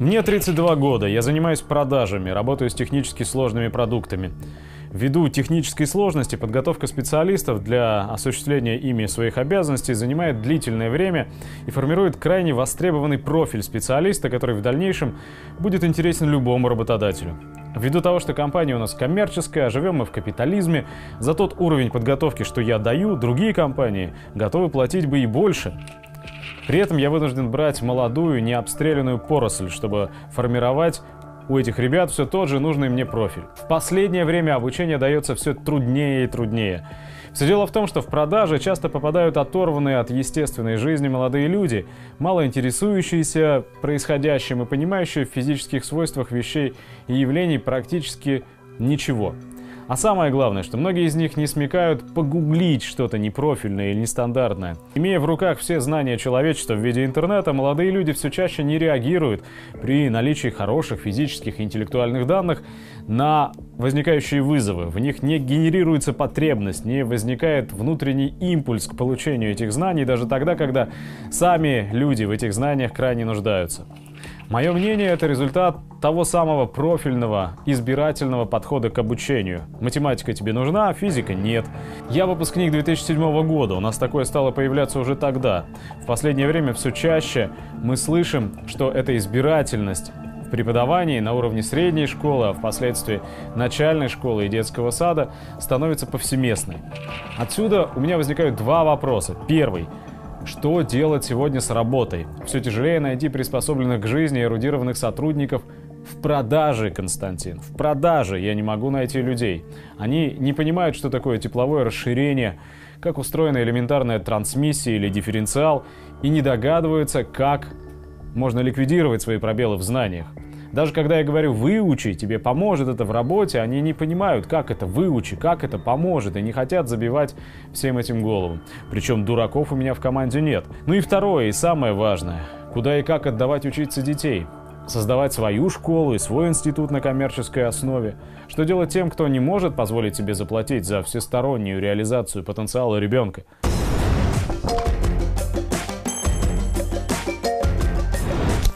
Мне 32 года, я занимаюсь продажами, работаю с технически сложными продуктами. Ввиду технической сложности подготовка специалистов для осуществления ими своих обязанностей занимает длительное время и формирует крайне востребованный профиль специалиста, который в дальнейшем будет интересен любому работодателю. Ввиду того, что компания у нас коммерческая, живем мы в капитализме, за тот уровень подготовки, что я даю, другие компании готовы платить бы и больше. При этом я вынужден брать молодую, необстрелянную поросль, чтобы формировать у этих ребят все тот же нужный мне профиль. В последнее время обучение дается все труднее и труднее. Все дело в том, что в продаже часто попадают оторванные от естественной жизни молодые люди, мало интересующиеся происходящим и понимающие в физических свойствах вещей и явлений практически ничего. А самое главное, что многие из них не смекают погуглить что-то непрофильное или нестандартное. Имея в руках все знания человечества в виде интернета, молодые люди все чаще не реагируют при наличии хороших физических и интеллектуальных данных на возникающие вызовы. В них не генерируется потребность, не возникает внутренний импульс к получению этих знаний даже тогда, когда сами люди в этих знаниях крайне нуждаются. Мое мнение – это результат того самого профильного, избирательного подхода к обучению. Математика тебе нужна, а физика нет. Я выпускник 2007 года, у нас такое стало появляться уже тогда. В последнее время все чаще мы слышим, что эта избирательность в преподавании на уровне средней школы, а впоследствии начальной школы и детского сада становится повсеместной. Отсюда у меня возникают два вопроса. Первый – что делать сегодня с работой? Все тяжелее найти приспособленных к жизни эрудированных сотрудников в продаже, Константин. В продаже я не могу найти людей. Они не понимают, что такое тепловое расширение, как устроена элементарная трансмиссия или дифференциал, и не догадываются, как можно ликвидировать свои пробелы в знаниях. Даже когда я говорю «выучи», тебе поможет это в работе, они не понимают, как это «выучи», как это поможет, и не хотят забивать всем этим голову. Причем дураков у меня в команде нет. Ну и второе, и самое важное, куда и как отдавать учиться детей создавать свою школу и свой институт на коммерческой основе. Что делать тем, кто не может позволить себе заплатить за всестороннюю реализацию потенциала ребенка?